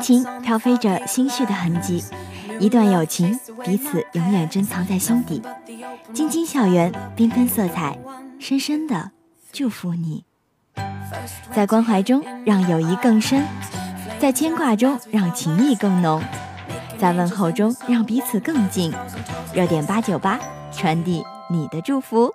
情飘飞着心绪的痕迹，一段友情，彼此永远珍藏在心底。晶晶校园，缤纷色彩，深深的祝福你。在关怀中让友谊更深，在牵挂中让情谊更浓，在问候中让彼此更近。热点八九八，传递你的祝福。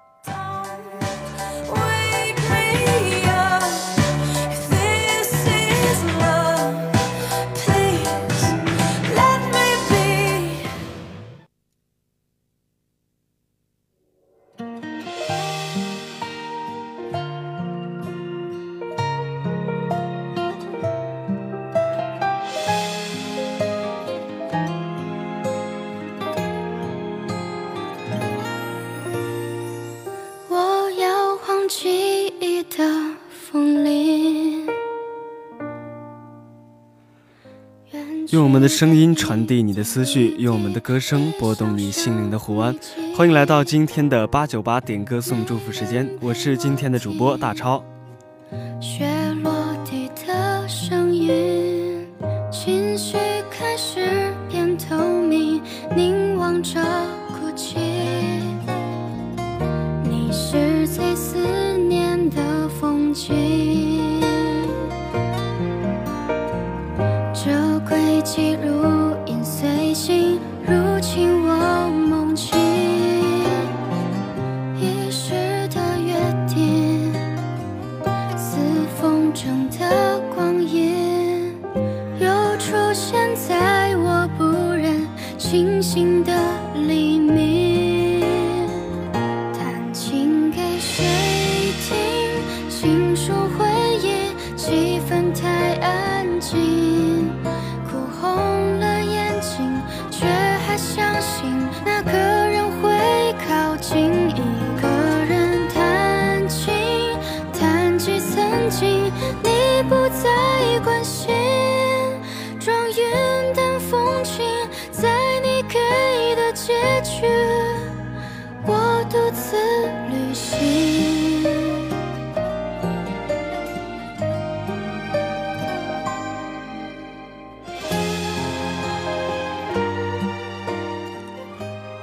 用我们的声音传递你的思绪，用我们的歌声拨动你心灵的湖湾。欢迎来到今天的八九八点歌送祝福时间，我是今天的主播大超。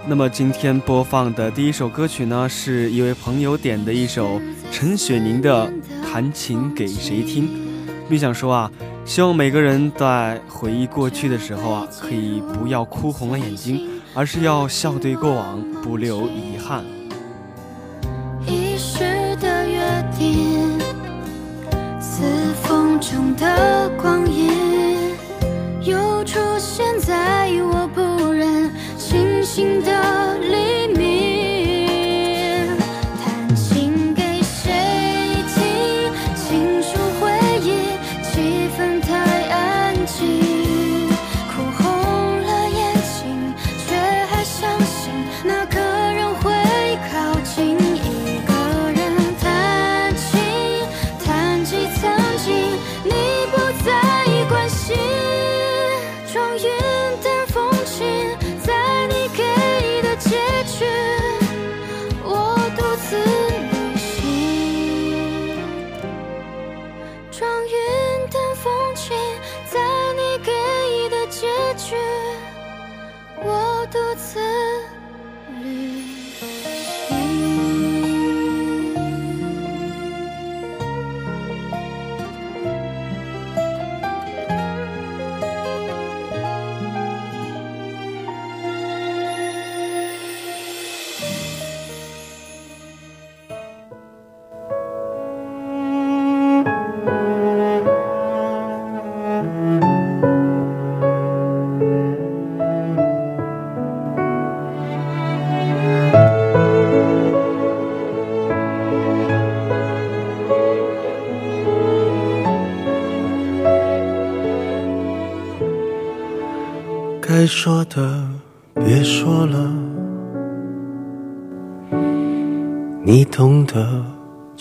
那么今天播放的第一首歌曲呢，是一位朋友点的一首陈雪凝的《弹琴给谁听》，并想说啊，希望每个人在回忆过去的时候啊，可以不要哭红了眼睛，而是要笑对过往，不留遗憾。遗失的约定，似风中的光影，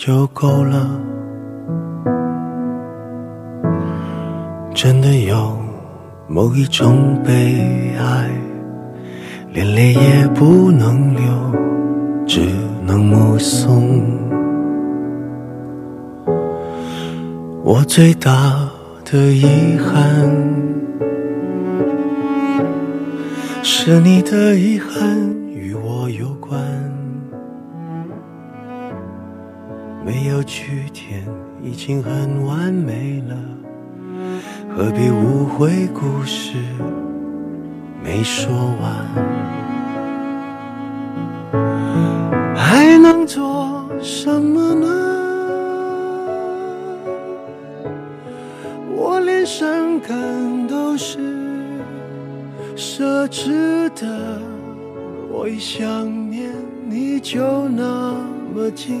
就够了。真的有某一种悲哀连泪也不能流只能目送。我最大的遗憾是你的遗憾有句点已经很完美了，何必误会故事没说完？还能做什么呢？我连伤感都是。奢侈的，我一想念你就那么近，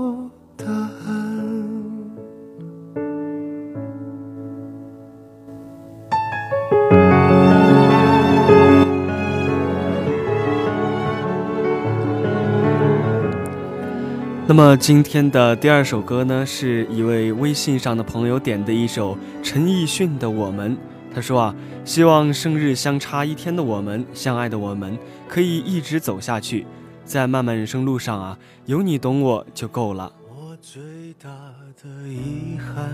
那么今天的第二首歌呢，是一位微信上的朋友点的一首陈奕迅的《我们》。他说啊，希望生日相差一天的我们，相爱的我们，可以一直走下去，在漫漫人生路上啊，有你懂我就够了。我最大的遗憾，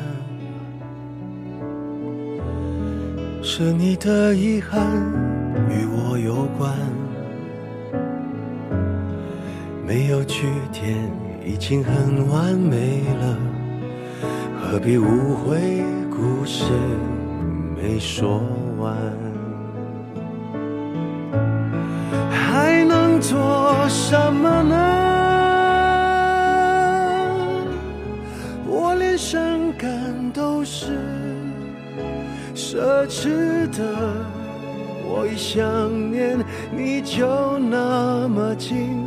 是你的遗憾与我有关，没有句点已经很完美了，何必误会故事？没说完，还能做什么呢？我连伤感都是奢侈的，我一想念你就那么近，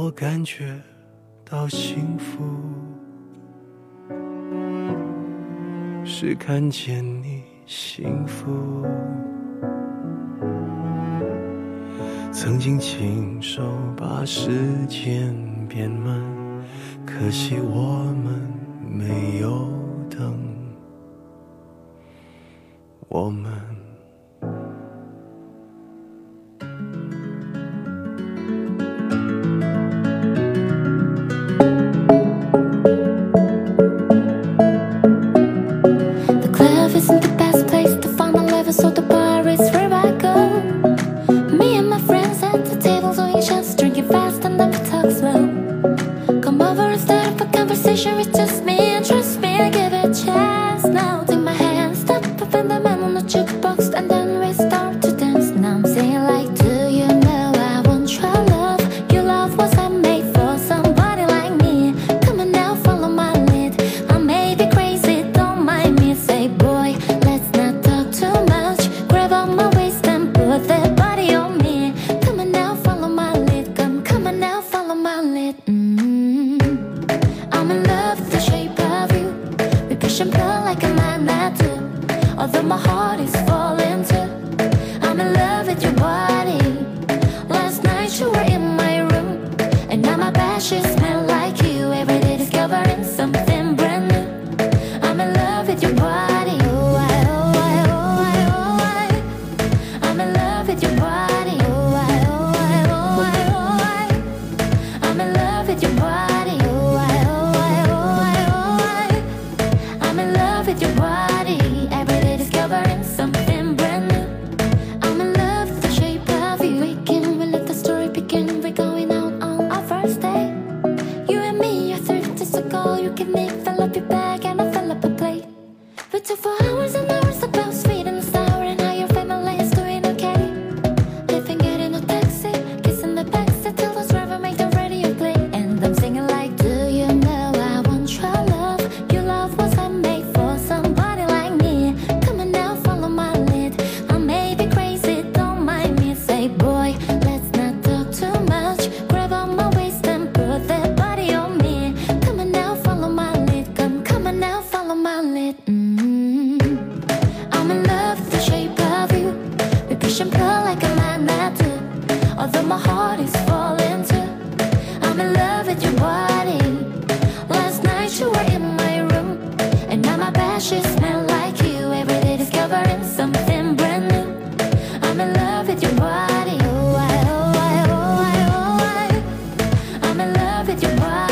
我感觉到幸福。是看见你幸福，曾经亲手把时间变慢，可惜我们没有等，我们。love with your wife.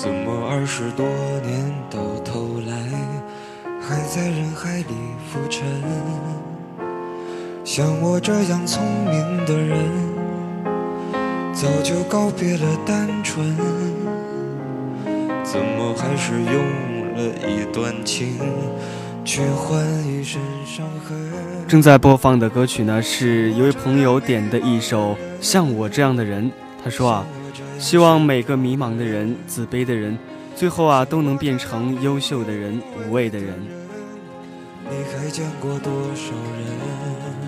怎么二十多年到头来还在人海里浮沉？像我这样聪明的人，早就告别了单纯，怎么还是用了一段情去换一身伤痕？正在播放的歌曲呢，是一位朋友点的一首《像我这样的人》。他说啊，希望每个迷茫的人、自卑的人，最后啊都能变成优秀的人、无畏的人。你还见过多少人？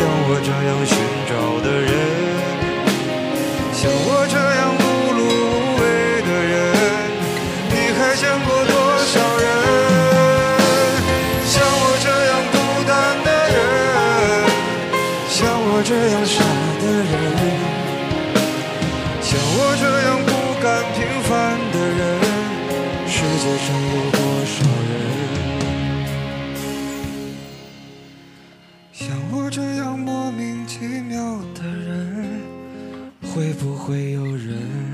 像我这样寻找的人，像我这样会不会有人？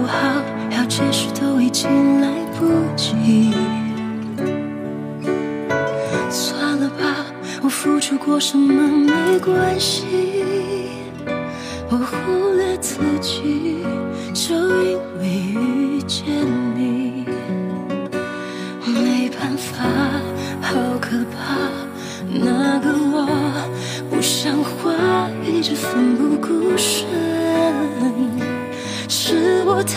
不好？要解释都已经来不及。算了吧，我付出过什么没关系，我忽略自己，就因为遇见你，没办法，好可怕，那个我。不像话，一直奋不顾身，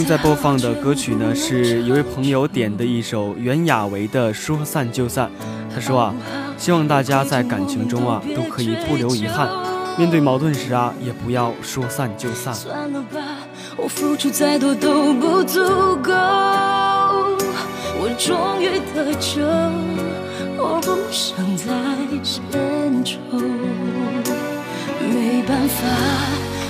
正在播放的歌曲呢，是一位朋友点的一首袁娅维的《说散就散》。他说啊，希望大家在感情中啊，都可以不留遗憾，面对矛盾时啊，也不要说散就散。我付出再多都不足够，我终于得救，我不想再牵愁。没办法，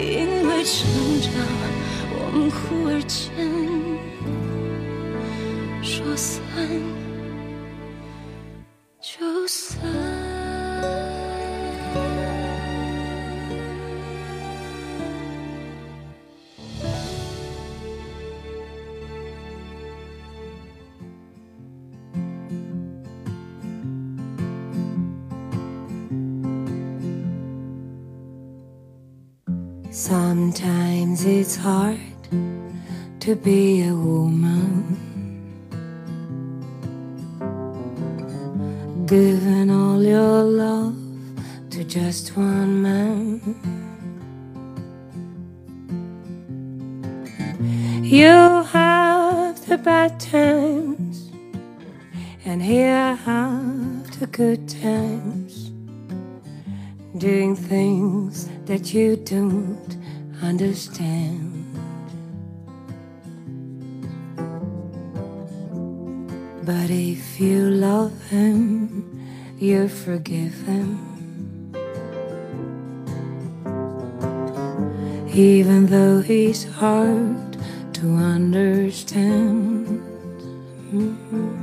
因为成长，我们忽而间说散 Sometimes it's hard to be a woman. Giving all your love to just one man. You have the bad times, and here have the good times doing things that you don't understand. But if you love him, you forgive him. Even though he's hard to understand. Mhm. And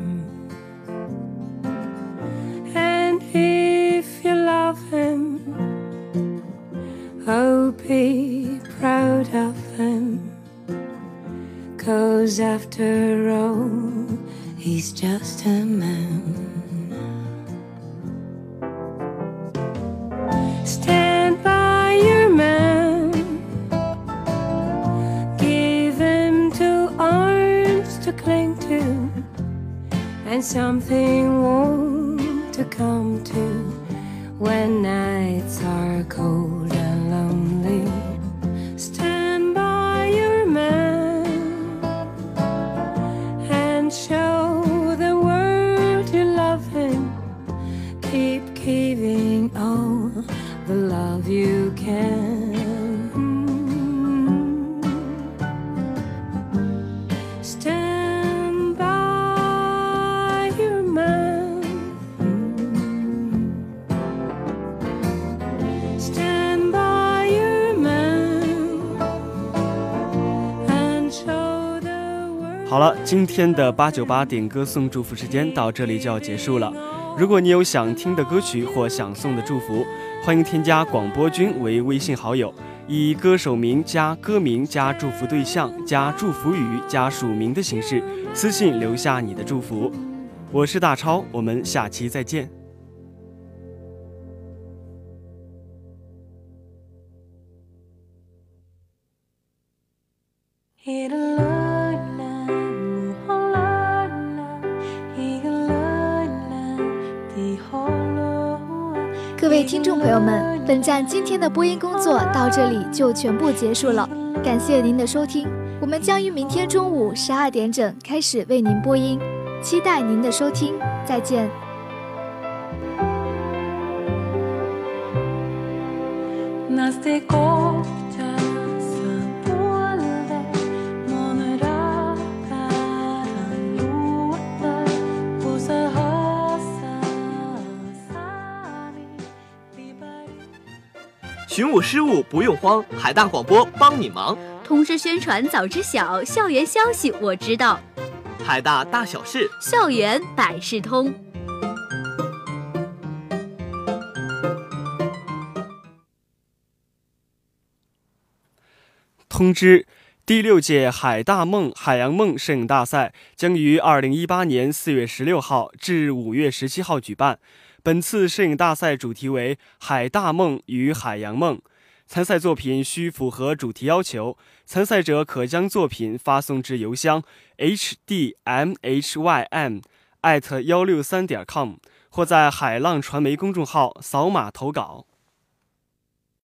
Stand by your man. Give him two arms to cling to and something warm to come to 今天的八九八点歌送祝福时间到这里就要结束了。如果你有想听的歌曲或想送的祝福，欢迎添加广播君为微信好友，以歌手名加歌名加祝福对象加祝福语加署名的形式私信留下你的祝福。我是大超，我们下期再见。各位听众朋友们，本站今天的播音工作到这里就全部结束了，感谢您的收听。我们将于明天中午十二点整开始为您播音，期待您的收听，再见。寻舞失物不用慌，海大广播帮你忙。通知宣传早知晓，校园消息我知道，海大大小事，校园百事通。通知：第六届海大梦海洋梦摄影大赛将于二零一八年四月十六号至五月十七号举办。本次摄影大赛主题为“海大梦与海洋梦”，参赛作品需符合主题要求。参赛者可将作品发送至邮箱 hdmhym@ 幺六三点 com，或在海浪传媒公众号扫码投稿。